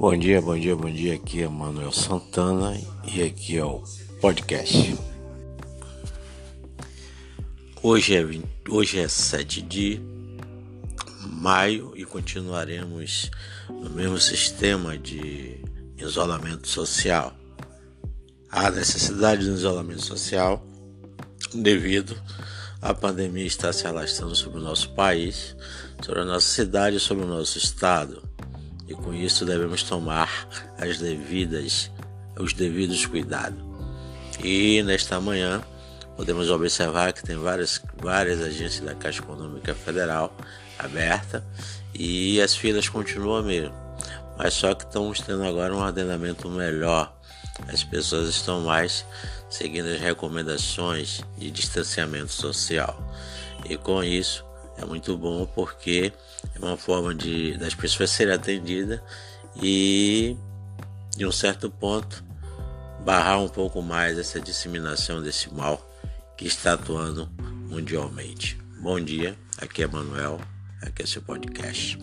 Bom dia, bom dia, bom dia. Aqui é Manuel Santana e aqui é o podcast. Hoje é, 20, hoje é 7 de maio e continuaremos no mesmo sistema de isolamento social. Há necessidade do isolamento social devido à pandemia estar se alastrando sobre o nosso país, sobre a nossa cidade e sobre o nosso estado e com isso devemos tomar as devidas, os devidos cuidados. E nesta manhã podemos observar que tem várias, várias agências da Caixa Econômica Federal aberta e as filas continuam mesmo, mas só que estamos tendo agora um ordenamento melhor. As pessoas estão mais seguindo as recomendações de distanciamento social e com isso é muito bom porque é uma forma de das pessoas serem atendidas e de um certo ponto barrar um pouco mais essa disseminação desse mal que está atuando mundialmente. Bom dia, aqui é Manuel, aqui é seu podcast.